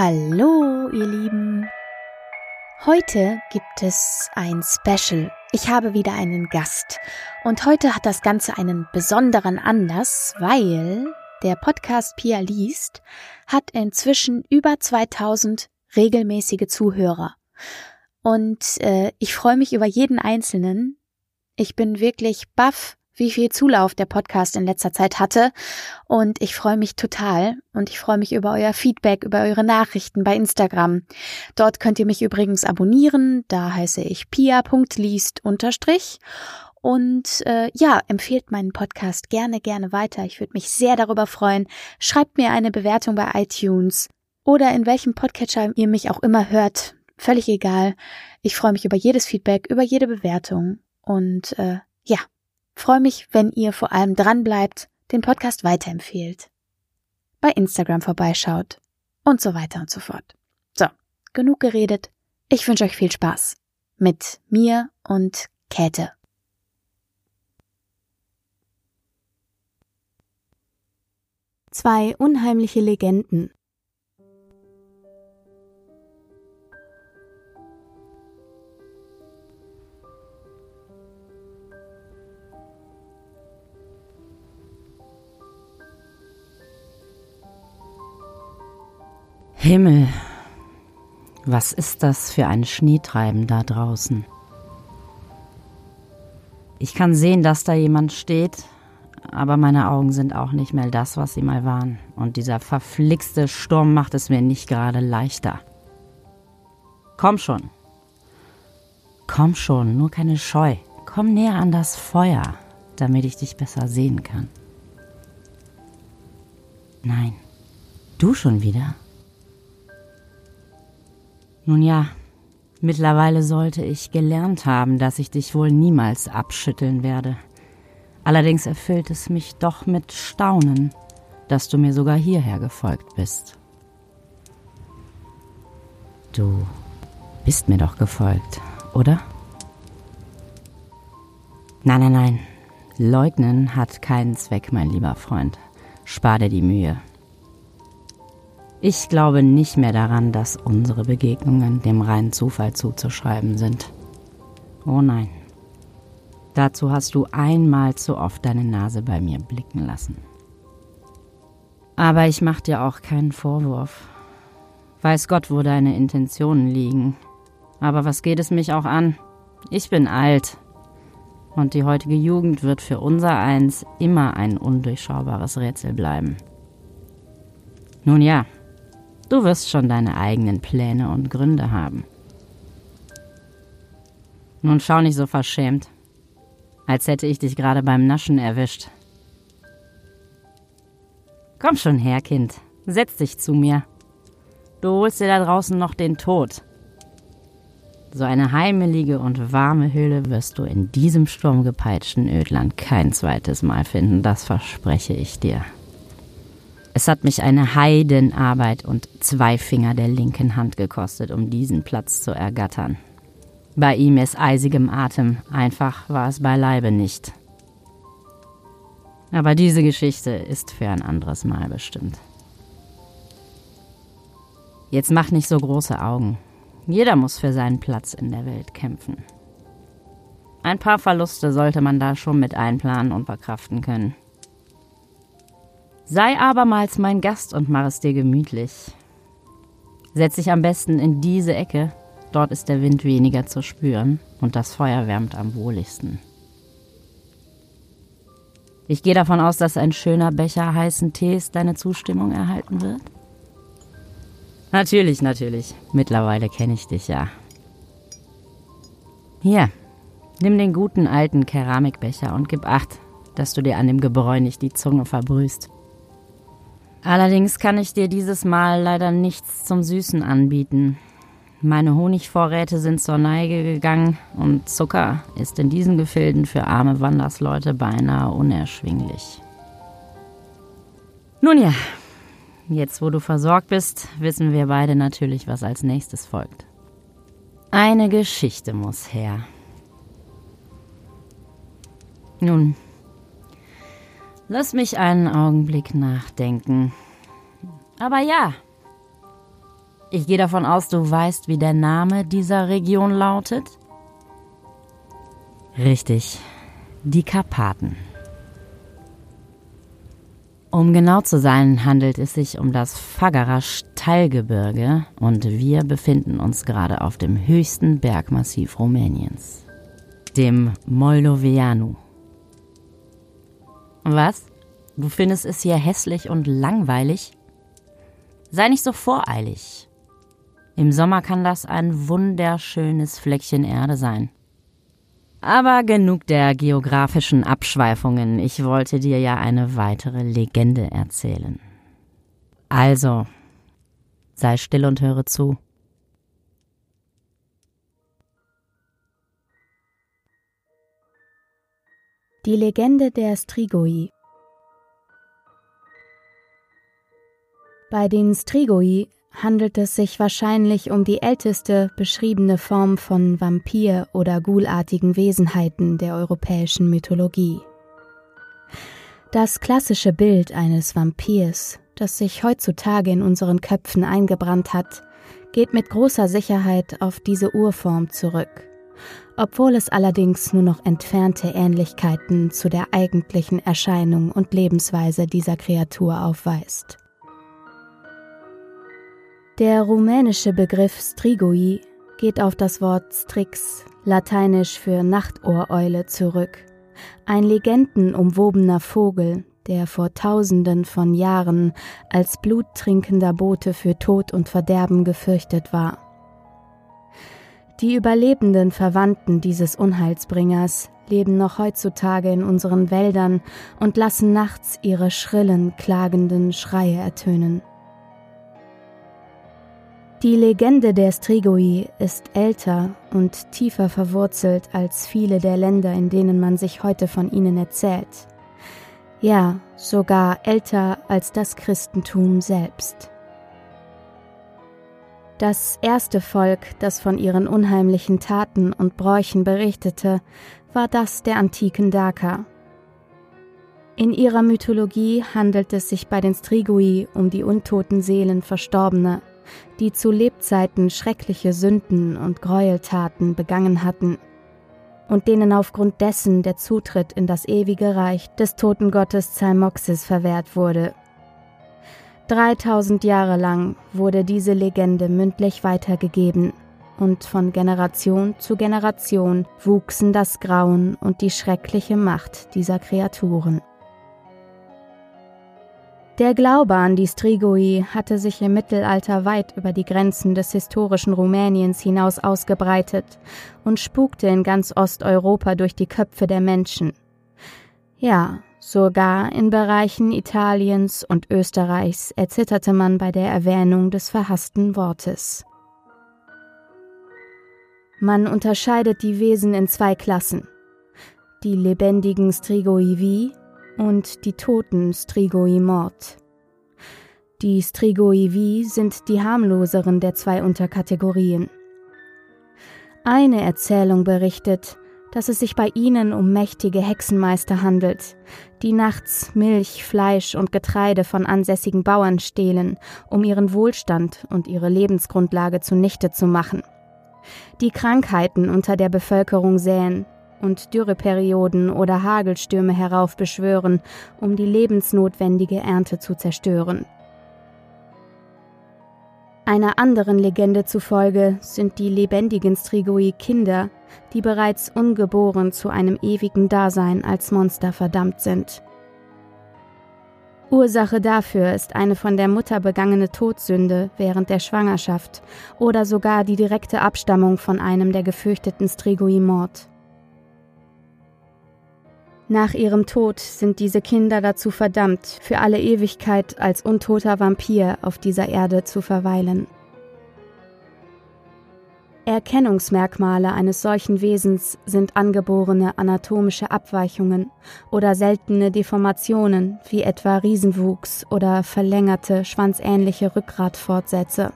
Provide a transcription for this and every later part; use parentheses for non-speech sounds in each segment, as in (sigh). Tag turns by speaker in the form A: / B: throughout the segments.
A: Hallo, ihr Lieben. Heute gibt es ein Special. Ich habe wieder einen Gast. Und heute hat das Ganze einen besonderen Anlass, weil der Podcast Pia liest hat inzwischen über 2000 regelmäßige Zuhörer. Und äh, ich freue mich über jeden einzelnen. Ich bin wirklich baff, wie viel Zulauf der Podcast in letzter Zeit hatte. Und ich freue mich total. Und ich freue mich über euer Feedback, über eure Nachrichten bei Instagram. Dort könnt ihr mich übrigens abonnieren. Da heiße ich pia.liest unterstrich. Und äh, ja, empfehlt meinen Podcast gerne, gerne weiter. Ich würde mich sehr darüber freuen. Schreibt mir eine Bewertung bei iTunes oder in welchem Podcatcher ihr mich auch immer hört. Völlig egal. Ich freue mich über jedes Feedback, über jede Bewertung. Und äh, ja, freue mich, wenn ihr vor allem dran bleibt, den Podcast weiterempfehlt, bei Instagram vorbeischaut und so weiter und so fort. So, genug geredet. Ich wünsche euch viel Spaß mit mir und Käthe. Zwei unheimliche Legenden.
B: Himmel, was ist das für ein Schneetreiben da draußen? Ich kann sehen, dass da jemand steht, aber meine Augen sind auch nicht mehr das, was sie mal waren. Und dieser verflixte Sturm macht es mir nicht gerade leichter. Komm schon. Komm schon, nur keine Scheu. Komm näher an das Feuer, damit ich dich besser sehen kann. Nein, du schon wieder? Nun ja, mittlerweile sollte ich gelernt haben, dass ich dich wohl niemals abschütteln werde. Allerdings erfüllt es mich doch mit Staunen, dass du mir sogar hierher gefolgt bist. Du bist mir doch gefolgt, oder? Nein, nein, nein. Leugnen hat keinen Zweck, mein lieber Freund. Spar dir die Mühe. Ich glaube nicht mehr daran, dass unsere Begegnungen dem reinen Zufall zuzuschreiben sind. Oh nein. Dazu hast du einmal zu oft deine Nase bei mir blicken lassen. Aber ich mach dir auch keinen Vorwurf. Weiß Gott, wo deine Intentionen liegen. Aber was geht es mich auch an? Ich bin alt. Und die heutige Jugend wird für unser Eins immer ein undurchschaubares Rätsel bleiben. Nun ja, du wirst schon deine eigenen Pläne und Gründe haben. Nun schau nicht so verschämt als hätte ich dich gerade beim Naschen erwischt. Komm schon her, Kind, setz dich zu mir. Du holst dir da draußen noch den Tod. So eine heimelige und warme Höhle wirst du in diesem sturmgepeitschten Ödland kein zweites Mal finden, das verspreche ich dir. Es hat mich eine Heidenarbeit und zwei Finger der linken Hand gekostet, um diesen Platz zu ergattern. Bei ihm ist eisigem Atem, einfach war es beileibe nicht. Aber diese Geschichte ist für ein anderes Mal bestimmt. Jetzt mach nicht so große Augen. Jeder muss für seinen Platz in der Welt kämpfen. Ein paar Verluste sollte man da schon mit einplanen und verkraften können. Sei abermals mein Gast und mach es dir gemütlich. Setz dich am besten in diese Ecke Dort ist der Wind weniger zu spüren und das Feuer wärmt am wohligsten. Ich gehe davon aus, dass ein schöner Becher heißen Tees deine Zustimmung erhalten wird. Natürlich, natürlich. Mittlerweile kenne ich dich ja. Hier, nimm den guten alten Keramikbecher und gib acht, dass du dir an dem Gebräu nicht die Zunge verbrühst. Allerdings kann ich dir dieses Mal leider nichts zum Süßen anbieten, meine Honigvorräte sind zur Neige gegangen und Zucker ist in diesen Gefilden für arme Wandersleute beinahe unerschwinglich. Nun ja, jetzt wo du versorgt bist, wissen wir beide natürlich, was als nächstes folgt. Eine Geschichte muss her. Nun, lass mich einen Augenblick nachdenken. Aber ja, Ich gehe davon aus, du weißt, wie der Name dieser Region lautet? Richtig, die Karpaten. Um genau zu sein, handelt es sich um das Fagara Steilgebirge und wir befinden uns gerade auf dem höchsten Bergmassiv Rumäniens, dem Moldoveanu. Was? Du findest es hier hässlich und langweilig? Sei nicht so voreilig. Im Sommer kann das ein wunderschönes Fleckchen Erde sein. Aber genug der geografischen Abschweifungen. Ich wollte dir ja eine weitere Legende erzählen. Also, sei still und höre zu.
A: Die Legende der Strigoi Bei den Strigoi handelt es sich wahrscheinlich um die älteste beschriebene Form von Vampir- oder Ghulartigen Wesenheiten der europäischen Mythologie. Das klassische Bild eines Vampirs, das sich heutzutage in unseren Köpfen eingebrannt hat, geht mit großer Sicherheit auf diese Urform zurück, obwohl es allerdings nur noch entfernte Ähnlichkeiten zu der eigentlichen Erscheinung und Lebensweise dieser Kreatur aufweist. Der rumänische Begriff Strigoi geht auf das Wort Strix, lateinisch für Nachtohreule, zurück. Ein legendenumwobener Vogel, der vor tausenden von Jahren als bluttrinkender Bote für Tod und Verderben gefürchtet war. Die überlebenden Verwandten dieses Unheilsbringers leben noch heutzutage in unseren Wäldern und lassen nachts ihre schrillen, klagenden Schreie ertönen. Die Legende der Strigoi ist älter und tiefer verwurzelt als viele der Länder, in denen man sich heute von ihnen erzählt. Ja, sogar älter als das Christentum selbst. Das erste Volk, das von ihren unheimlichen Taten und Bräuchen berichtete, war das der antiken Daker. In ihrer Mythologie handelt es sich bei den Strigoi um die untoten Seelen Verstorbener, die zu Lebzeiten schreckliche Sünden und Gräueltaten begangen hatten und denen aufgrund dessen der Zutritt in das ewige Reich des Totengottes Zalmoxis verwehrt wurde. 3000 Jahre lang wurde diese Legende mündlich weitergegeben und von Generation zu Generation wuchsen das Grauen und die schreckliche Macht dieser Kreaturen. Der Glaube an die Strigoi hatte sich im Mittelalter weit über die Grenzen des historischen Rumäniens hinaus ausgebreitet und spukte in ganz Osteuropa durch die Köpfe der Menschen. Ja, sogar in Bereichen Italiens und Österreichs erzitterte man bei der Erwähnung des verhassten Wortes. Man unterscheidet die Wesen in zwei Klassen. Die lebendigen Strigoi und die toten Strigoi Mord. Die Strigoi sind die harmloseren der zwei Unterkategorien. Eine Erzählung berichtet, dass es sich bei ihnen um mächtige Hexenmeister handelt, die nachts Milch, Fleisch und Getreide von ansässigen Bauern stehlen, um ihren Wohlstand und ihre Lebensgrundlage zunichte zu machen, die Krankheiten unter der Bevölkerung säen und Dürreperioden oder Hagelstürme heraufbeschwören, um die lebensnotwendige Ernte zu zerstören. Einer anderen Legende zufolge sind die lebendigen Strigoi Kinder, die bereits ungeboren zu einem ewigen Dasein als Monster verdammt sind. Ursache dafür ist eine von der Mutter begangene Todsünde während der Schwangerschaft oder sogar die direkte Abstammung von einem der gefürchteten Strigoi-Mord. Nach ihrem Tod sind diese Kinder dazu verdammt, für alle Ewigkeit als untoter Vampir auf dieser Erde zu verweilen. Erkennungsmerkmale eines solchen Wesens sind angeborene anatomische Abweichungen oder seltene Deformationen wie etwa Riesenwuchs oder verlängerte schwanzähnliche Rückgratfortsätze.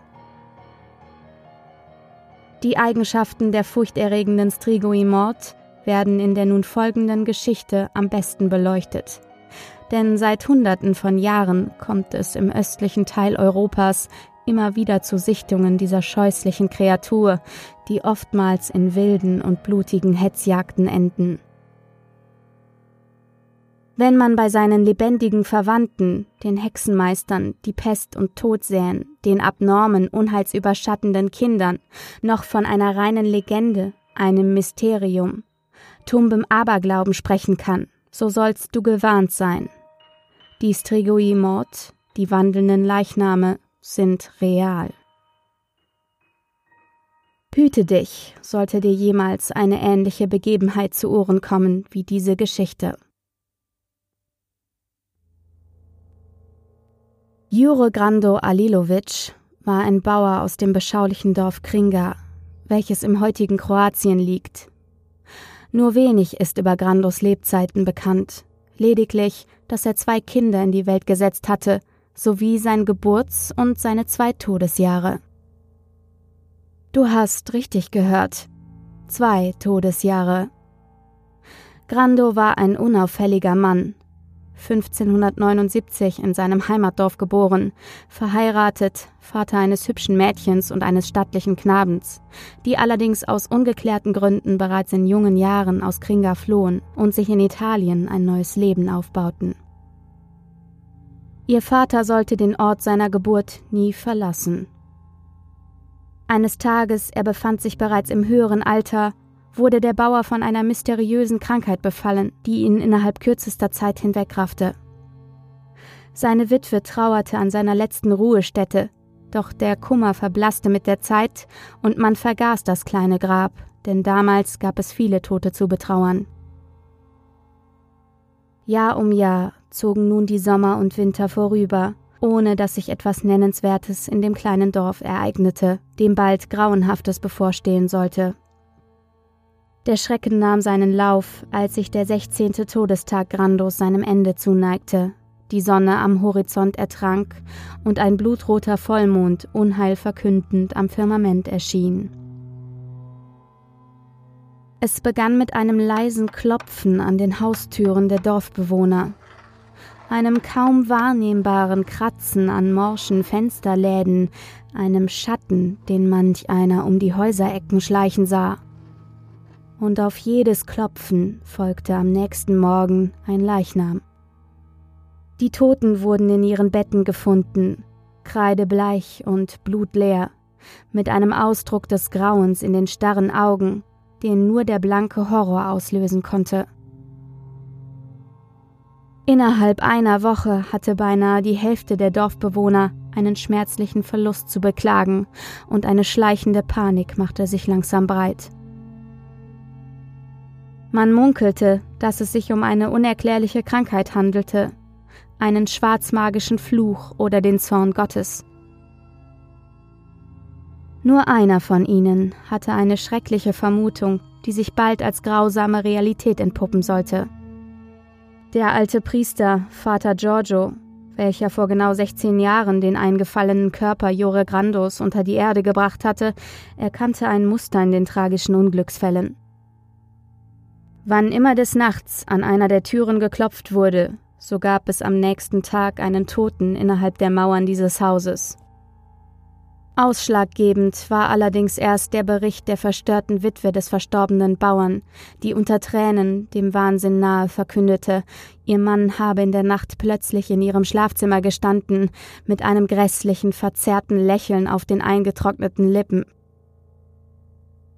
A: Die Eigenschaften der furchterregenden Strigoi Mord werden in der nun folgenden Geschichte am besten beleuchtet. Denn seit Hunderten von Jahren kommt es im östlichen Teil Europas immer wieder zu Sichtungen dieser scheußlichen Kreatur, die oftmals in wilden und blutigen Hetzjagden enden. Wenn man bei seinen lebendigen Verwandten, den Hexenmeistern, die Pest und Tod säen, den abnormen, unheilsüberschattenden Kindern, noch von einer reinen Legende, einem Mysterium, tumbem Aberglauben sprechen kann, so sollst du gewarnt sein. Die Strigoi-Mord, die wandelnden Leichname, sind real. Hüte dich, sollte dir jemals eine ähnliche Begebenheit zu Ohren kommen wie diese Geschichte. Jure Grando Alilovic war ein Bauer aus dem beschaulichen Dorf Kringa, welches im heutigen Kroatien liegt. Nur wenig ist über Grandos Lebzeiten bekannt, lediglich, dass er zwei Kinder in die Welt gesetzt hatte, sowie sein Geburts- und seine zwei Todesjahre. Du hast richtig gehört. Zwei Todesjahre. Grando war ein unauffälliger Mann, 1579 in seinem Heimatdorf geboren, verheiratet, Vater eines hübschen Mädchens und eines stattlichen Knabens, die allerdings aus ungeklärten Gründen bereits in jungen Jahren aus Kringa flohen und sich in Italien ein neues Leben aufbauten. Ihr Vater sollte den Ort seiner Geburt nie verlassen. Eines Tages, er befand sich bereits im höheren Alter, wurde der Bauer von einer mysteriösen Krankheit befallen, die ihn innerhalb kürzester Zeit hinwegraffte. Seine Witwe trauerte an seiner letzten Ruhestätte, doch der Kummer verblasste mit der Zeit und man vergaß das kleine Grab, denn damals gab es viele Tote zu betrauern. Jahr um Jahr zogen nun die Sommer und Winter vorüber, ohne dass sich etwas Nennenswertes in dem kleinen Dorf ereignete, dem bald Grauenhaftes bevorstehen sollte. Der Schrecken nahm seinen Lauf, als sich der sechzehnte Todestag Grandos seinem Ende zuneigte, die Sonne am Horizont ertrank und ein blutroter Vollmond unheil verkündend am Firmament erschien. Es begann mit einem leisen Klopfen an den Haustüren der Dorfbewohner, einem kaum wahrnehmbaren Kratzen an morschen Fensterläden, einem Schatten, den manch einer um die Häuserecken schleichen sah und auf jedes Klopfen folgte am nächsten Morgen ein Leichnam. Die Toten wurden in ihren Betten gefunden, kreidebleich und blutleer, mit einem Ausdruck des Grauens in den starren Augen, den nur der blanke Horror auslösen konnte. Innerhalb einer Woche hatte beinahe die Hälfte der Dorfbewohner einen schmerzlichen Verlust zu beklagen, und eine schleichende Panik machte sich langsam breit. Man munkelte, dass es sich um eine unerklärliche Krankheit handelte, einen schwarzmagischen Fluch oder den Zorn Gottes. Nur einer von ihnen hatte eine schreckliche Vermutung, die sich bald als grausame Realität entpuppen sollte. Der alte Priester, Vater Giorgio, welcher vor genau 16 Jahren den eingefallenen Körper Jore Grandos unter die Erde gebracht hatte, erkannte ein Muster in den tragischen Unglücksfällen. Wann immer des Nachts an einer der Türen geklopft wurde, so gab es am nächsten Tag einen Toten innerhalb der Mauern dieses Hauses. Ausschlaggebend war allerdings erst der Bericht der verstörten Witwe des verstorbenen Bauern, die unter Tränen dem Wahnsinn nahe verkündete, ihr Mann habe in der Nacht plötzlich in ihrem Schlafzimmer gestanden, mit einem grässlichen, verzerrten Lächeln auf den eingetrockneten Lippen.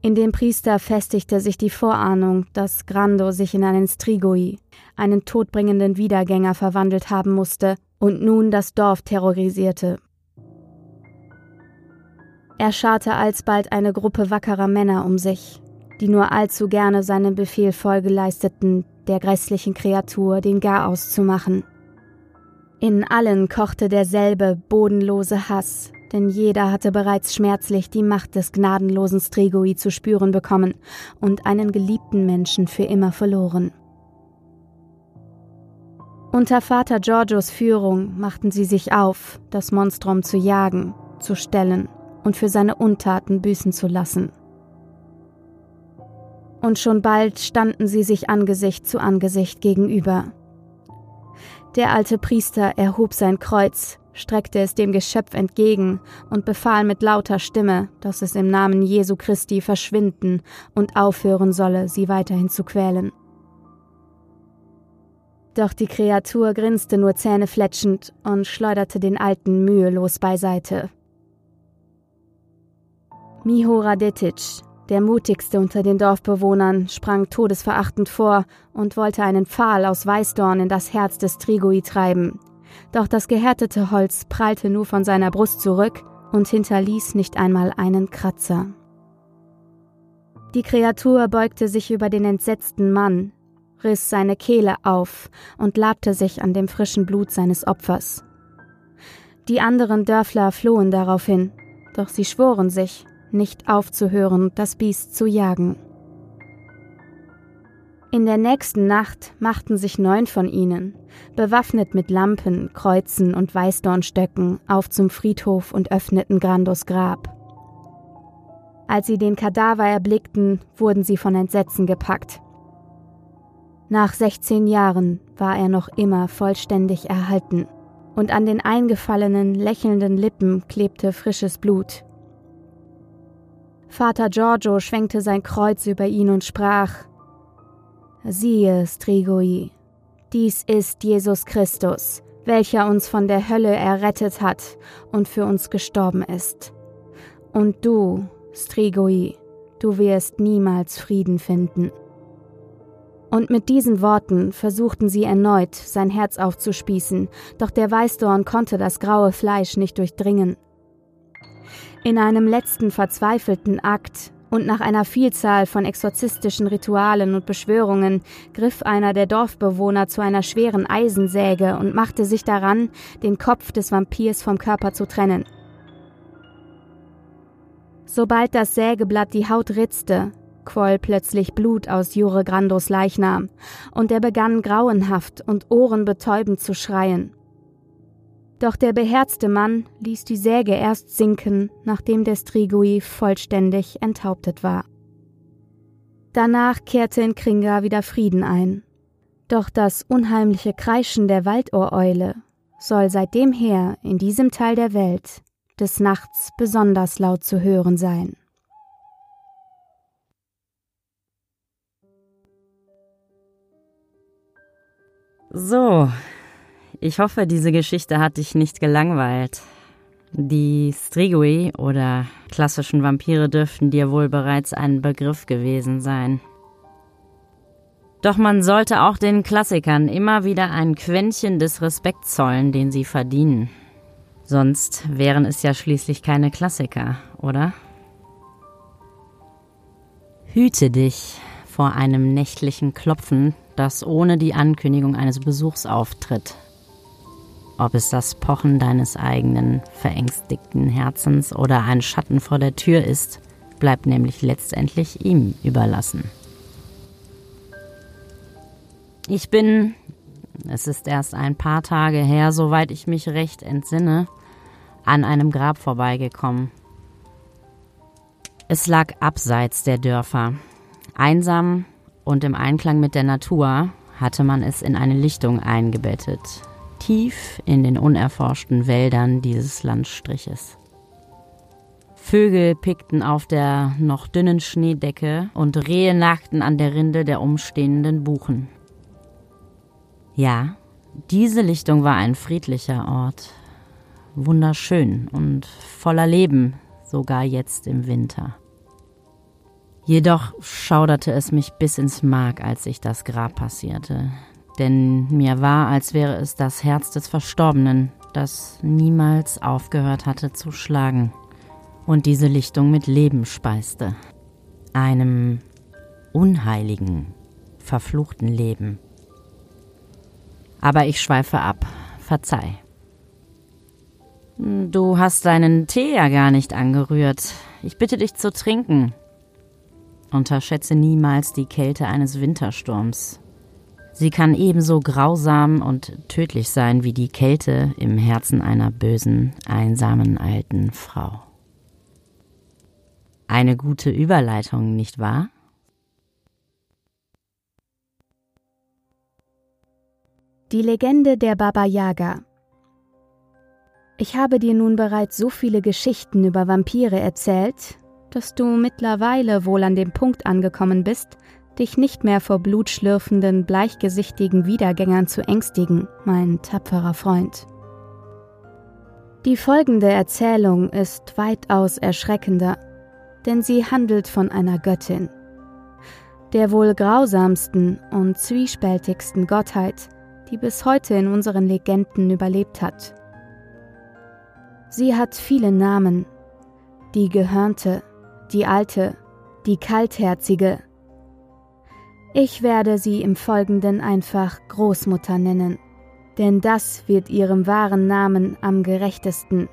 A: In dem Priester festigte sich die Vorahnung, dass Grando sich in einen Strigoi, einen todbringenden Wiedergänger, verwandelt haben musste und nun das Dorf terrorisierte. Er scharte alsbald eine Gruppe wackerer Männer um sich, die nur allzu gerne seinem Befehl Folge leisteten, der grässlichen Kreatur den Garaus zu machen. In allen kochte derselbe bodenlose Hass, denn jeder hatte bereits schmerzlich die Macht des gnadenlosen Strigoi zu spüren bekommen und einen geliebten Menschen für immer verloren. Unter Vater Giorgios Führung machten sie sich auf, das Monstrum zu jagen, zu stellen und für seine Untaten büßen zu lassen. Und schon bald standen sie sich Angesicht zu Angesicht gegenüber. Der alte Priester erhob sein Kreuz, streckte es dem Geschöpf entgegen und befahl mit lauter Stimme, dass es im Namen Jesu Christi verschwinden und aufhören solle, sie weiterhin zu quälen. Doch die Kreatur grinste nur zähnefletschend und schleuderte den Alten mühelos beiseite. Mihora Detic, der mutigste unter den Dorfbewohnern, sprang todesverachtend vor und wollte einen Pfahl aus Weißdorn in das Herz des Trigoi treiben. Doch das gehärtete Holz prallte nur von seiner Brust zurück und hinterließ nicht einmal einen Kratzer. Die Kreatur beugte sich über den entsetzten Mann, riss seine Kehle auf und labte sich an dem frischen Blut seines Opfers. Die anderen Dörfler flohen daraufhin, doch sie schworen sich, nicht aufzuhören, das Biest zu jagen. In der nächsten Nacht machten sich neun von ihnen, bewaffnet mit Lampen, Kreuzen und Weißdornstöcken, auf zum Friedhof und öffneten Grandos Grab. Als sie den Kadaver erblickten, wurden sie von Entsetzen gepackt. Nach 16 Jahren war er noch immer vollständig erhalten, und an den eingefallenen, lächelnden Lippen klebte frisches Blut. Vater Giorgio schwenkte sein Kreuz über ihn und sprach Siehe, Strigoi, dies ist Jesus Christus, welcher uns von der Hölle errettet hat und für uns gestorben ist. Und du, Strigoi, du wirst niemals Frieden finden. Und mit diesen Worten versuchten sie erneut, sein Herz aufzuspießen, doch der Weißdorn konnte das graue Fleisch nicht durchdringen. In einem letzten verzweifelten Akt und nach einer Vielzahl von exorzistischen Ritualen und Beschwörungen griff einer der Dorfbewohner zu einer schweren Eisensäge und machte sich daran, den Kopf des Vampirs vom Körper zu trennen. Sobald das Sägeblatt die Haut ritzte, quoll plötzlich Blut aus Jure Grandos Leichnam, und er begann grauenhaft und ohrenbetäubend zu schreien. Doch der beherzte Mann ließ die Säge erst sinken, nachdem der Strigui vollständig enthauptet war. Danach kehrte in Kringa wieder Frieden ein. Doch das unheimliche Kreischen der Waldohreule soll seitdem her in diesem Teil der Welt des Nachts besonders laut zu hören sein.
B: So, ich hoffe, diese Geschichte hat dich nicht gelangweilt. Die Strigoi oder klassischen Vampire dürften dir wohl bereits ein Begriff gewesen sein. Doch man sollte auch den Klassikern immer wieder ein Quäntchen des Respekts zollen, den sie verdienen. Sonst wären es ja schließlich keine Klassiker, oder? Hüte dich vor einem nächtlichen Klopfen das ohne die Ankündigung eines Besuchs auftritt. Ob es das Pochen deines eigenen verängstigten Herzens oder ein Schatten vor der Tür ist, bleibt nämlich letztendlich ihm überlassen. Ich bin, es ist erst ein paar Tage her, soweit ich mich recht entsinne, an einem Grab vorbeigekommen. Es lag abseits der Dörfer, einsam und im Einklang mit der Natur hatte man es in eine Lichtung eingebettet, tief in den unerforschten Wäldern dieses Landstriches. Vögel pickten auf der noch dünnen Schneedecke und Rehe nagten an der Rinde der umstehenden Buchen. Ja, diese Lichtung war ein friedlicher Ort, wunderschön und voller Leben, sogar jetzt im Winter. Jedoch schauderte es mich bis ins Mark, als ich das Grab passierte. Denn mir war, als wäre es das Herz des Verstorbenen, das niemals aufgehört hatte zu schlagen und diese Lichtung mit Leben speiste. Einem unheiligen, verfluchten Leben. Aber ich schweife ab. Verzeih. Du hast deinen Tee ja gar nicht angerührt. Ich bitte dich zu trinken. Unterschätze niemals die Kälte eines Wintersturms. Sie kann ebenso grausam und tödlich sein wie die Kälte im Herzen einer bösen, einsamen alten Frau. Eine gute Überleitung, nicht wahr?
A: Die Legende der Baba Yaga Ich habe dir nun bereits so viele Geschichten über Vampire erzählt, dass du mittlerweile wohl an dem Punkt angekommen bist, dich nicht mehr vor blutschlürfenden, bleichgesichtigen Wiedergängern zu ängstigen, mein tapferer Freund. Die folgende Erzählung ist weitaus erschreckender, denn sie handelt von einer Göttin, der wohl grausamsten und zwiespältigsten Gottheit, die bis heute in unseren Legenden überlebt hat. Sie hat viele Namen, die Gehörnte, die Alte, die Kaltherzige. Ich werde sie im Folgenden einfach Großmutter nennen, denn das wird ihrem wahren Namen am gerechtesten.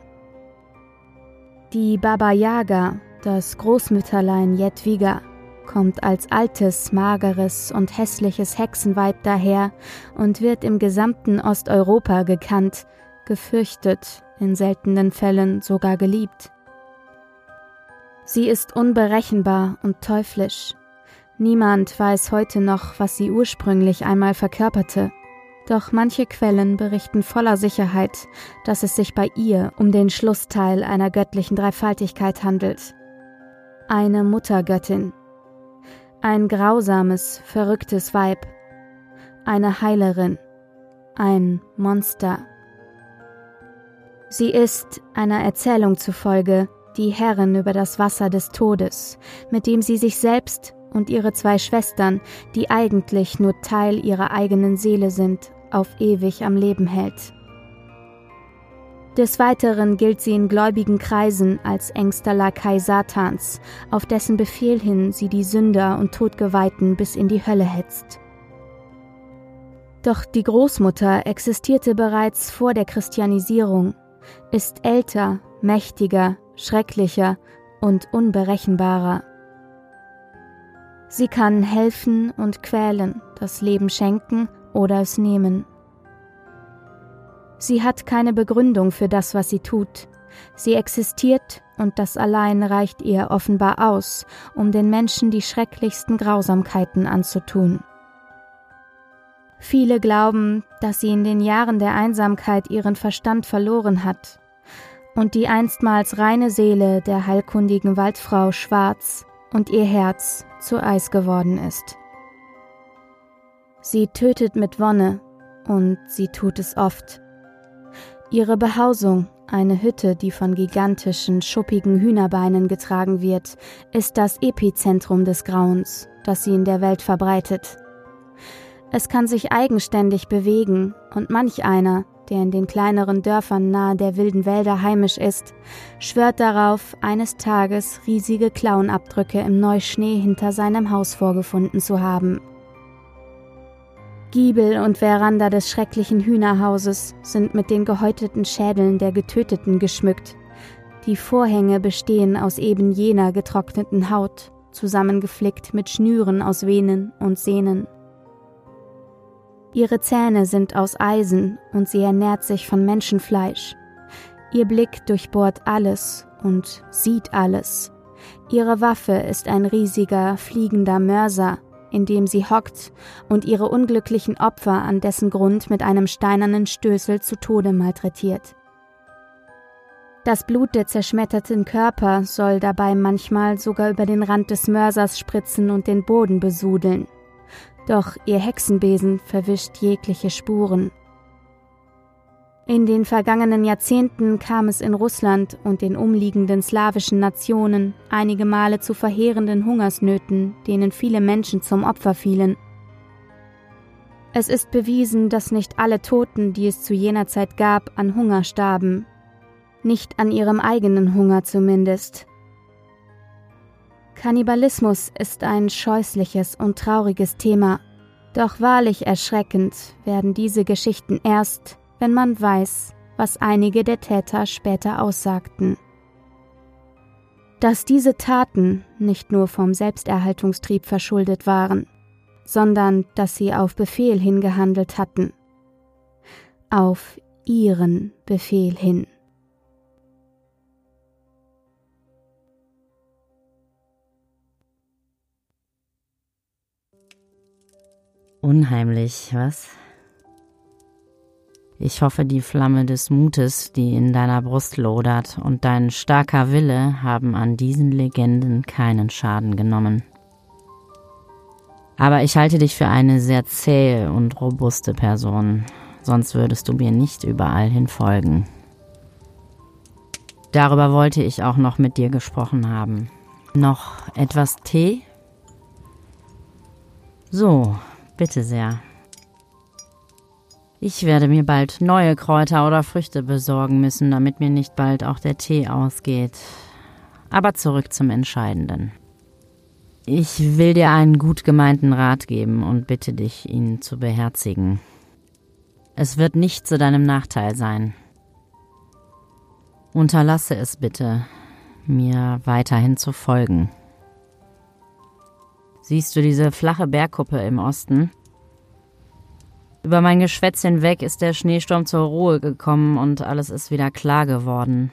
A: Die Baba Yaga, das Großmütterlein Jedwiga, kommt als altes, mageres und hässliches Hexenweib daher und wird im gesamten Osteuropa gekannt, gefürchtet, in seltenen Fällen sogar geliebt. Sie ist unberechenbar und teuflisch. Niemand weiß heute noch, was sie ursprünglich einmal verkörperte. Doch manche Quellen berichten voller Sicherheit, dass es sich bei ihr um den Schlussteil einer göttlichen Dreifaltigkeit handelt. Eine Muttergöttin. Ein grausames, verrücktes Weib. Eine Heilerin. Ein Monster. Sie ist, einer Erzählung zufolge, die Herrin über das Wasser des Todes, mit dem sie sich selbst und ihre zwei Schwestern, die eigentlich nur Teil ihrer eigenen Seele sind, auf ewig am Leben hält. Des Weiteren gilt sie in gläubigen Kreisen als engster Lakai Satans, auf dessen Befehl hin sie die Sünder und Todgeweihten bis in die Hölle hetzt. Doch die Großmutter existierte bereits vor der Christianisierung, ist älter, mächtiger, schrecklicher und unberechenbarer. Sie kann helfen und quälen, das Leben schenken oder es nehmen. Sie hat keine Begründung für das, was sie tut. Sie existiert und das allein reicht ihr offenbar aus, um den Menschen die schrecklichsten Grausamkeiten anzutun. Viele glauben, dass sie in den Jahren der Einsamkeit ihren Verstand verloren hat und die einstmals reine Seele der heilkundigen Waldfrau schwarz und ihr Herz zu Eis geworden ist. Sie tötet mit Wonne und sie tut es oft. Ihre Behausung, eine Hütte, die von gigantischen, schuppigen Hühnerbeinen getragen wird, ist das Epizentrum des Grauens, das sie in der Welt verbreitet. Es kann sich eigenständig bewegen und manch einer, der in den kleineren Dörfern nahe der wilden Wälder heimisch ist, schwört darauf, eines Tages riesige Klauenabdrücke im Neuschnee hinter seinem Haus vorgefunden zu haben. Giebel und Veranda des schrecklichen Hühnerhauses sind mit den gehäuteten Schädeln der Getöteten geschmückt. Die Vorhänge bestehen aus eben jener getrockneten Haut, zusammengeflickt mit Schnüren aus Venen und Sehnen. Ihre Zähne sind aus Eisen und sie ernährt sich von Menschenfleisch. Ihr Blick durchbohrt alles und sieht alles. Ihre Waffe ist ein riesiger, fliegender Mörser, in dem sie hockt und ihre unglücklichen Opfer an dessen Grund mit einem steinernen Stößel zu Tode malträtiert. Das Blut der zerschmetterten Körper soll dabei manchmal sogar über den Rand des Mörsers spritzen und den Boden besudeln. Doch ihr Hexenbesen verwischt jegliche Spuren. In den vergangenen Jahrzehnten kam es in Russland und den umliegenden slawischen Nationen einige Male zu verheerenden Hungersnöten, denen viele Menschen zum Opfer fielen. Es ist bewiesen, dass nicht alle Toten, die es zu jener Zeit gab, an Hunger starben. Nicht an ihrem eigenen Hunger zumindest. Kannibalismus ist ein scheußliches und trauriges Thema, doch wahrlich erschreckend werden diese Geschichten erst, wenn man weiß, was einige der Täter später aussagten. Dass diese Taten nicht nur vom Selbsterhaltungstrieb verschuldet waren, sondern dass sie auf Befehl hingehandelt hatten. Auf ihren Befehl hin.
B: Unheimlich, was? Ich hoffe, die Flamme des Mutes, die in deiner Brust lodert, und dein starker Wille haben an diesen Legenden keinen Schaden genommen. Aber ich halte dich für eine sehr zähe und robuste Person, sonst würdest du mir nicht überall hin folgen. Darüber wollte ich auch noch mit dir gesprochen haben. Noch etwas Tee? So, bitte sehr. Ich werde mir bald neue Kräuter oder Früchte besorgen müssen, damit mir nicht bald auch der Tee ausgeht. Aber zurück zum Entscheidenden. Ich will dir einen gut gemeinten Rat geben und bitte dich, ihn zu beherzigen. Es wird nicht zu deinem Nachteil sein. Unterlasse es bitte, mir weiterhin zu folgen. Siehst du diese flache Bergkuppe im Osten? Über mein Geschwätz hinweg ist der Schneesturm zur Ruhe gekommen und alles ist wieder klar geworden.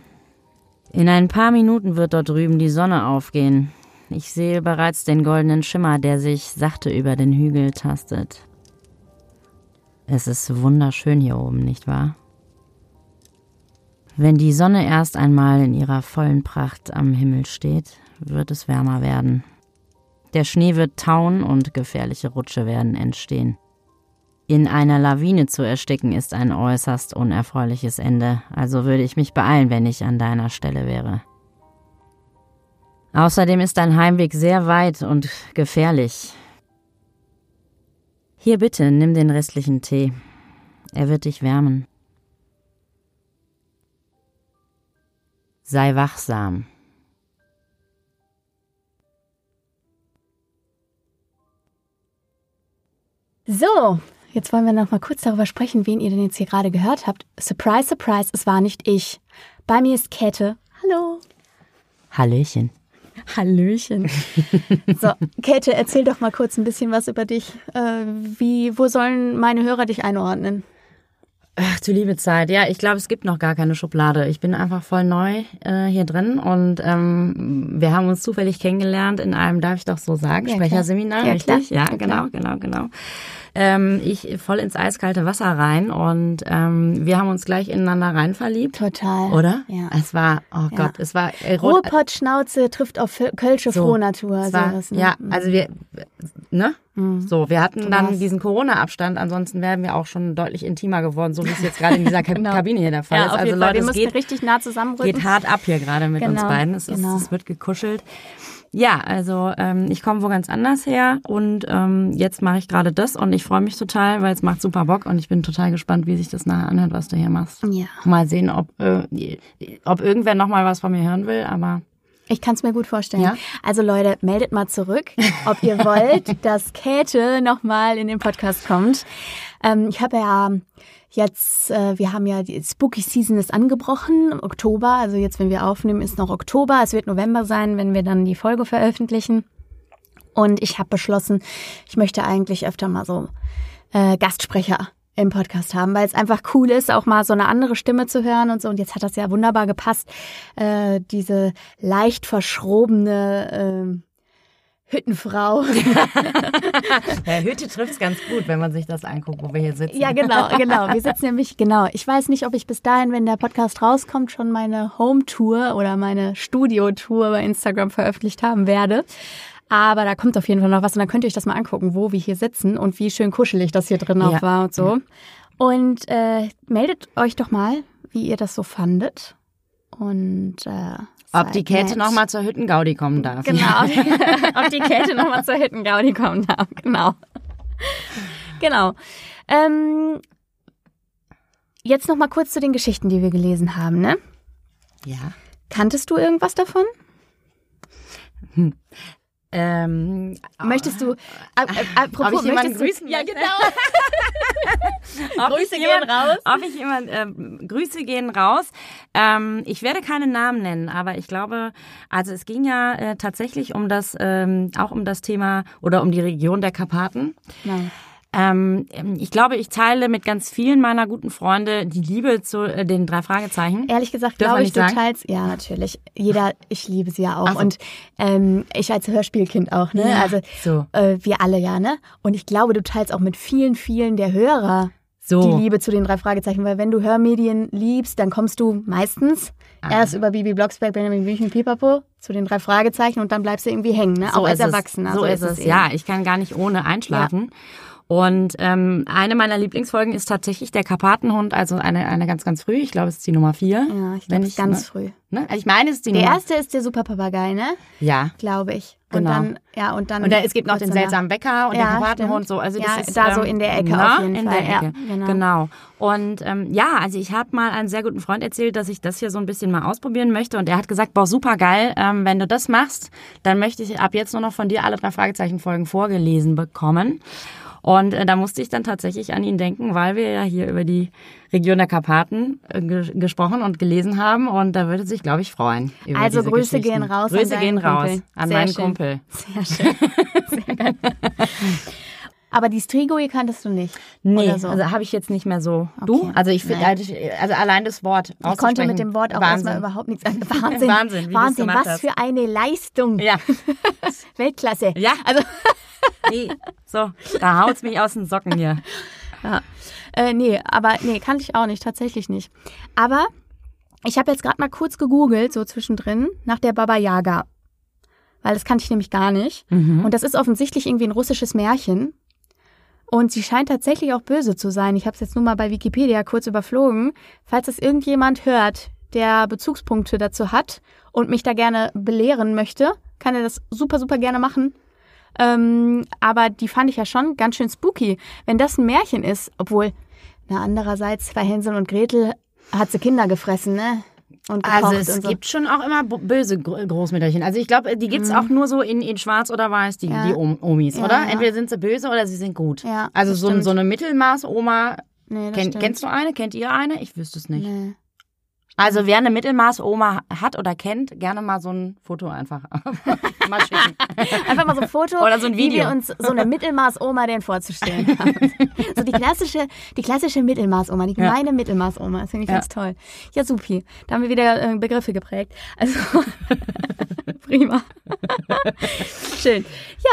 B: In ein paar Minuten wird dort drüben die Sonne aufgehen. Ich sehe bereits den goldenen Schimmer, der sich sachte über den Hügel tastet. Es ist wunderschön hier oben, nicht wahr? Wenn die Sonne erst einmal in ihrer vollen Pracht am Himmel steht, wird es wärmer werden. Der Schnee wird tauen und gefährliche Rutsche werden entstehen. In einer Lawine zu ersticken ist ein äußerst unerfreuliches Ende, also würde ich mich beeilen, wenn ich an deiner Stelle wäre. Außerdem ist dein Heimweg sehr weit und gefährlich. Hier bitte, nimm den restlichen Tee. Er wird dich wärmen. Sei wachsam.
A: So, jetzt wollen wir noch mal kurz darüber sprechen, wen ihr denn jetzt hier gerade gehört habt. Surprise, surprise, es war nicht ich. Bei mir ist Käthe. Hallo.
B: Hallöchen.
A: Hallöchen. (laughs) So, Käthe, erzähl doch mal kurz ein bisschen was über dich. Äh, wie, wo sollen meine Hörer dich einordnen?
B: Ach, du liebe Zeit. Ja, ich glaube, es gibt noch gar keine Schublade. Ich bin einfach voll neu äh, hier drin und ähm, wir haben uns zufällig kennengelernt in einem, darf ich doch so sagen,
A: Ja,
B: Sprecherseminar, richtig? Ja,
A: Ja,
B: genau, genau, genau. Ähm, ich voll ins eiskalte Wasser rein und ähm, wir haben uns gleich ineinander rein verliebt.
A: Total.
B: Oder?
A: Ja.
B: Es war, oh
A: Ja.
B: Gott, es war äh, rot.
A: Ruhrpott-Schnauze trifft auf Kölsche
B: So,
A: Frohnatur.
B: Es war,
A: sowas, ne?
B: Ja, also wir, ne? So, wir hatten dann diesen Corona-Abstand, ansonsten wären wir auch schon deutlich intimer geworden, so wie es jetzt gerade in dieser (laughs)
A: Genau.
B: Kabine hier der Fall
A: Ja,
B: ist. Also
A: Fall.
B: Leute,
A: Wir
B: es geht,
A: richtig nah zusammenrücken.
B: geht hart ab hier gerade mit uns
A: Genau,
B: beiden. Es,
A: genau.
B: ist, es wird gekuschelt. Ja, also ähm, ich komme wo ganz anders her und ähm, jetzt mache ich gerade das und ich freue mich total, weil es macht super Bock und ich bin total gespannt, wie sich das nachher anhört, was du hier machst.
A: Ja.
B: Mal sehen, ob, äh, ob irgendwer noch mal was von mir hören will, aber
A: Ich kann es mir gut vorstellen.
B: Ja?
A: Also Leute, meldet mal zurück, ob ihr (laughs) wollt, dass Käthe nochmal in den Podcast kommt. Ähm, ich habe ja jetzt, äh, wir haben ja, die Spooky Season ist angebrochen, Oktober. Also jetzt, wenn wir aufnehmen, ist noch Oktober. Es wird November sein, wenn wir dann die Folge veröffentlichen. Und ich habe beschlossen, ich möchte eigentlich öfter mal so äh, Gastsprecher im Podcast haben, weil es einfach cool ist, auch mal so eine andere Stimme zu hören und so. Und jetzt hat das ja wunderbar gepasst, äh, diese leicht verschrobene ähm, Hüttenfrau. (laughs)
B: Ja, Hütte trifft's ganz gut, wenn man sich das anguckt, wo wir hier sitzen.
A: ja, genau, genau. Wir sitzen nämlich, genau. Ich weiß nicht, ob ich bis dahin, wenn der Podcast rauskommt, schon meine Home-Tour oder meine Studio-Tour bei Instagram veröffentlicht haben werde. Aber da kommt auf jeden Fall noch was und dann könnt ihr euch das mal angucken, wo wir hier sitzen und wie schön kuschelig das hier drin auch
B: Ja.
A: war und so. Und äh, meldet euch doch mal, wie ihr das so fandet. Und äh,
B: Ob die Käthe
A: nett.
B: noch mal zur Hüttengaudi kommen darf.
A: Genau. Ob die Käthe nochmal zur Hittengaudi kommen darf. Genau. Genau. Ähm, jetzt noch mal kurz zu den Geschichten, die wir gelesen haben, ne?
B: Ja.
A: Kanntest du irgendwas davon?
B: Ähm,
A: Möchtest du, äh, äh, apropos,
B: Ob ich jemanden
A: möchtest du,
B: grüßen
A: Ja, genau.
B: ob (laughs)
A: Grüße gehen raus.
B: Ob ich jemand, ähm, Grüße gehen raus. Ähm, ich werde keine Namen nennen, aber ich glaube, also es ging ja äh, tatsächlich um das, ähm, auch um das Thema oder um die Region der Karpaten.
A: Nein.
B: Ähm, ich glaube, ich teile mit ganz vielen meiner guten Freunde die Liebe zu äh, den drei Fragezeichen.
A: Ehrlich gesagt, glaube ich, du
B: sagen?
A: teilst, ja, natürlich. Jeder, ich liebe sie ja auch.
B: So.
A: Und ähm, ich als Hörspielkind auch, ne?
B: Ja,
A: also
B: so.
A: äh, wir alle ja, ne? Und ich glaube, du teilst auch mit vielen, vielen der Hörer
B: So.
A: die Liebe zu den drei Fragezeichen, weil wenn du Hörmedien liebst, dann kommst du meistens
B: Ah.
A: erst über Bibi Blocksberg, Benjamin Blümchen, Pipapo zu den drei Fragezeichen und dann bleibst du irgendwie hängen, ne?
B: So
A: auch als
B: es.
A: Erwachsener.
B: So, ist es,
A: eben.
B: ja. Ich kann gar nicht ohne einschlafen. Und ähm, eine meiner Lieblingsfolgen ist tatsächlich der Karpatenhund, also eine, eine ganz, ganz früh. Ich glaube, es ist die Nummer vier.
A: Ja, ich glaube, ganz
B: ne?
A: früh.
B: Ne? Ich meine, es ist die
A: Der
B: Nummer.
A: erste ist der Superpapagei, ne?
B: Ja.
A: Glaube ich. Und
B: Genau.
A: dann, ja, und dann.
B: Und da, es gibt noch den seltsamen Bäcker und
A: Ja,
B: den Karpatenhund. So. Also
A: Ja,
B: das ist,
A: da so
B: ähm,
A: in der Ecke
B: na,
A: auf jeden
B: in
A: Fall.
B: Der
A: Ja,
B: Ecke.
A: genau.
B: genau. Und ähm, ja, also ich habe mal einen sehr guten Freund erzählt, dass ich das hier so ein bisschen mal ausprobieren möchte. Und er hat gesagt, boah, super geil, ähm, wenn du das machst, dann möchte ich ab jetzt nur noch von dir alle drei Fragezeichenfolgen vorgelesen bekommen. Und äh, da musste ich dann tatsächlich an ihn denken, weil wir ja hier über die Region der Karpaten äh, ge gesprochen und gelesen haben. Und da würde sich, glaube ich, freuen.
A: Also Grüße gehen raus an
B: Grüße
A: deinen
B: gehen raus
A: Kumpel.
B: an
A: Sehr
B: meinen
A: schön.
B: Kumpel.
A: Sehr schön. (laughs) Sehr geil. Aber die Strigoi kanntest du nicht.
B: Nee,
A: so.
B: also habe ich jetzt nicht mehr so. Du?
A: Okay.
B: Also ich finde,
A: Nein.
B: also allein das Wort.
A: Ich konnte mit dem Wort auch erstmal
B: Wahnsinn.
A: überhaupt nichts an. (laughs) Wahnsinn.
B: Wahnsinn,
A: Wahnsinn. Was
B: hast.
A: für eine Leistung.
B: Ja, (laughs)
A: Weltklasse.
B: ja.
A: Also, (laughs)
B: Nee. So, da haut's mich aus den Socken hier.
A: äh, nee, aber nee, kannte ich auch nicht, tatsächlich nicht. Aber ich habe jetzt gerade mal kurz gegoogelt, so zwischendrin, nach der Baba Yaga. Weil das kannte ich nämlich gar nicht.
B: Mhm.
A: Und das ist offensichtlich irgendwie ein russisches Märchen. Und sie scheint tatsächlich auch böse zu sein. Ich habe es jetzt nur mal bei Wikipedia kurz überflogen. Falls das irgendjemand hört, der Bezugspunkte dazu hat und mich da gerne belehren möchte, kann er das super, super gerne machen. Ähm, aber die fand ich ja schon ganz schön spooky. Wenn das ein Märchen ist, obwohl, na andererseits bei Hänsel und Gretel hat sie Kinder gefressen, ne? Und gekocht
B: Also es
A: so.
B: gibt schon auch immer böse Gro- Großmütterchen. Also ich glaube, die gibt's auch nur so in, in schwarz oder weiß, die,
A: Mhm. Ja.
B: die Om Omis,
A: Ja,
B: oder? Entweder sind sie böse oder sie sind gut.
A: Ja,
B: also so,
A: stimmt.
B: so eine Mittelmaß-Oma,
A: nee,
B: kenn, kennst du eine? Kennt ihr eine? Ich wüsste es nicht.
A: Nee.
B: Also wer eine Mittelmaß-Oma hat oder kennt, gerne mal so ein Foto einfach (laughs) mal schicken.
A: Einfach mal so ein Foto,
B: Oder so ein
A: wie
B: Video.
A: wir uns so eine Mittelmaß-Oma denn vorzustellen (laughs) haben. so die klassische, die klassische Mittelmaß-Oma, die
B: Ja.
A: gemeine Mittelmaß-Oma. Das finde ich
B: Ja.
A: ganz toll. Ja, supi. Da haben wir wieder äh, Begriffe geprägt. Also, (laughs) prima. Schön.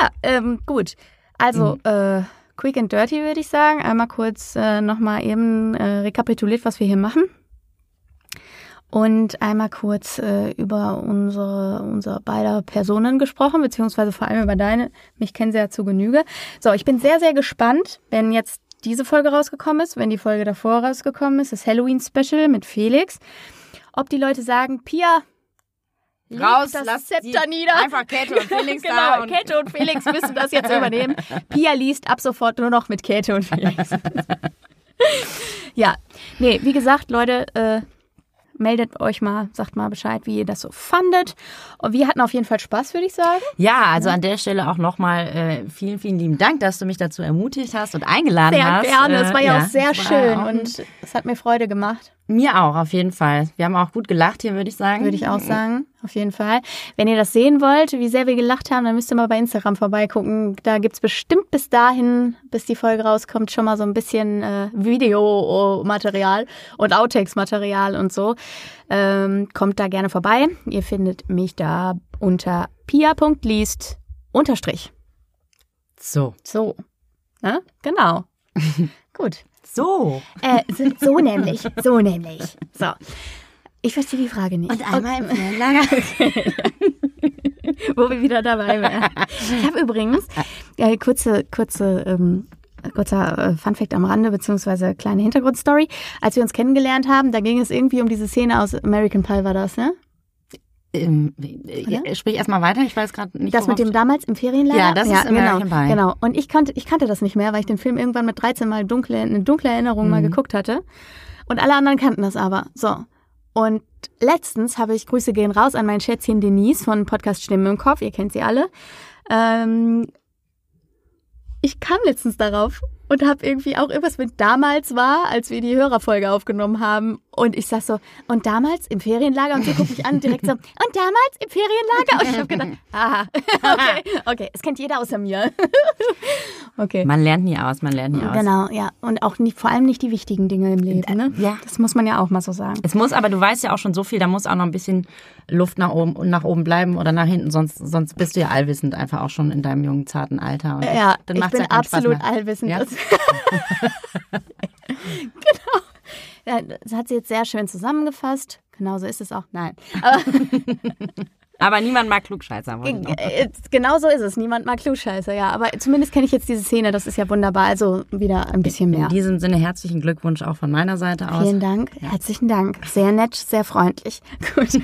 A: Ja, ähm, gut. Also,
B: Mhm.
A: äh, quick and dirty würde ich sagen. Einmal kurz äh, nochmal eben äh, rekapituliert, was wir hier machen. Und einmal kurz äh, über unsere, unsere beider Personen gesprochen, beziehungsweise vor allem über deine. Mich kennen sie ja zu Genüge. So, ich bin sehr, sehr gespannt, wenn jetzt diese Folge rausgekommen ist, wenn die Folge davor rausgekommen ist, das Halloween-Special mit Felix, ob die Leute sagen, Pia,
B: Raus,
A: das
B: lass
A: Zepter nieder.
B: Einfach Käthe und Felix (laughs)
A: genau,
B: da und-
A: Käthe und Felix müssen das jetzt (laughs) übernehmen. Pia liest ab sofort nur noch mit Käthe und Felix. (laughs) ja, nee, wie gesagt, Leute, äh, meldet euch mal, sagt mal Bescheid, wie ihr das so fandet. Und wir hatten auf jeden Fall Spaß, würde ich sagen.
B: Ja, also an der Stelle auch nochmal äh, vielen, vielen lieben Dank, dass du mich dazu ermutigt hast und eingeladen
A: Sehr
B: hast.
A: gerne,
B: Äh,
A: es war ja, auch sehr
B: es war
A: schön
B: auch
A: und es hat mir Freude gemacht.
B: Mir auch, auf jeden Fall. Wir haben auch gut gelacht hier, würde ich sagen.
A: Würde ich auch sagen, auf jeden Fall. Wenn ihr das sehen wollt, wie sehr wir gelacht haben, dann müsst ihr mal bei Instagram vorbeigucken. Da gibt's bestimmt bis dahin, bis die Folge rauskommt, schon mal so ein bisschen äh, Videomaterial und Outtakes-Material und so. Ähm, kommt da gerne vorbei. Ihr findet mich da unter pia.liest unterstrich.
B: So.
A: So. Ne? Genau. (laughs) Gut.
B: So.
A: Äh, so, (laughs) nämlich. So nämlich. So. Ich verstehe die Frage nicht.
B: Und einmal im Fernlager. (laughs)
A: wo wir wieder dabei wären. Ich habe übrigens äh, kurze, kurze, ähm, kurzer äh, Funfact am Rande beziehungsweise kleine Hintergrundstory. Als wir uns kennengelernt haben, da ging es irgendwie um diese Szene aus American Pie, war das, ne?
B: Ähm, äh, sprich erstmal weiter, ich weiß gerade nicht.
A: Das mit dem damals im Ferienlager?
B: Ja, das ist
A: genau,
B: American Pie.
A: Genau. Und ich kannte, ich kannte das nicht mehr, weil ich den Film irgendwann mit 13 mal dunkle, eine dunkle Erinnerung
B: Mhm.
A: mal geguckt hatte. Und alle anderen kannten das aber. So. Und letztens habe ich Grüße gehen raus an mein Schätzchen Denise von Podcast Stimmen im Kopf. Ihr kennt sie alle. Ähm, ich kam letztens darauf und habe irgendwie auch irgendwas mit damals war, als wir die Hörerfolge aufgenommen haben. Und ich sag so, und damals im Ferienlager? Und sie guckt mich an direkt so, und damals im Ferienlager? Und ich habe gedacht, (laughs) aha, (laughs) okay, okay, es kennt jeder außer mir. (laughs) okay.
B: Man lernt nie aus, man lernt nie aus.
A: Genau, ja. Und auch nicht, vor allem nicht die wichtigen Dinge im Leben, ne?
B: Ja.
A: Das muss man ja auch mal so sagen.
B: Es muss, aber du weißt ja auch schon so viel, da muss auch noch ein bisschen Luft nach oben und nach oben bleiben oder nach hinten, sonst, sonst bist du ja allwissend einfach auch schon in deinem jungen, zarten Alter. Und
A: Ja,
B: dann
A: ich bin
B: ja
A: absolut allwissend.
B: Ja?
A: Genau. Das hat sie jetzt sehr schön zusammengefasst. Genau so ist es auch. Nein. Aber (laughs)
B: Aber niemand mag Klugscheißer.
A: Äh, genau so ist es. Niemand mag Klugscheißer, ja. Aber zumindest kenne ich jetzt diese Szene. Das ist ja wunderbar. Also wieder ein bisschen mehr.
B: In diesem Sinne herzlichen Glückwunsch auch von meiner Seite aus.
A: Vielen Dank. Ja. Herzlichen Dank. Sehr nett, sehr freundlich. (laughs) Gut. (laughs)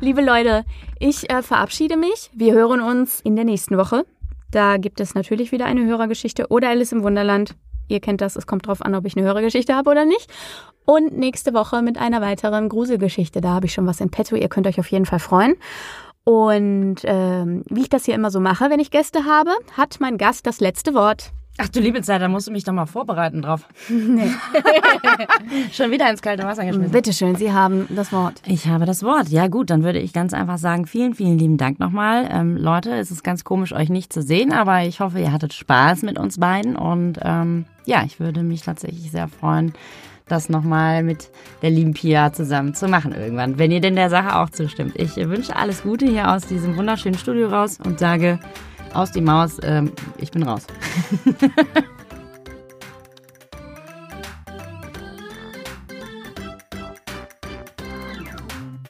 A: Liebe Leute, ich äh, verabschiede mich. Wir hören uns in der nächsten Woche. Da gibt es natürlich wieder eine Hörergeschichte oder Alice im Wunderland. Ihr kennt das, es kommt drauf an, ob ich eine Hörergeschichte habe oder nicht. Und nächste Woche mit einer weiteren Gruselgeschichte. Da habe ich schon was in petto. Ihr könnt euch auf jeden Fall freuen. Und ähm, wie ich das hier immer so mache, wenn ich Gäste habe, hat mein Gast das letzte Wort.
B: Ach du liebe Zeit, da musst du mich doch mal vorbereiten drauf. (laughs) Nee. (laughs) Schon wieder ins kalte Wasser geschmissen.
A: Bitte schön, Sie haben das Wort.
B: Ich habe das Wort. Ja gut, dann würde ich ganz einfach sagen, vielen, vielen lieben Dank nochmal. Ähm, Leute, es ist ganz komisch, euch nicht zu sehen, aber ich hoffe, ihr hattet Spaß mit uns beiden. Und ähm, ja, ich würde mich tatsächlich sehr freuen, das nochmal mit der lieben Pia zusammen zu machen irgendwann, wenn ihr denn der Sache auch zustimmt. Ich wünsche alles Gute hier aus diesem wunderschönen Studio raus und sage aus die Maus, ähm, ich bin raus. (laughs)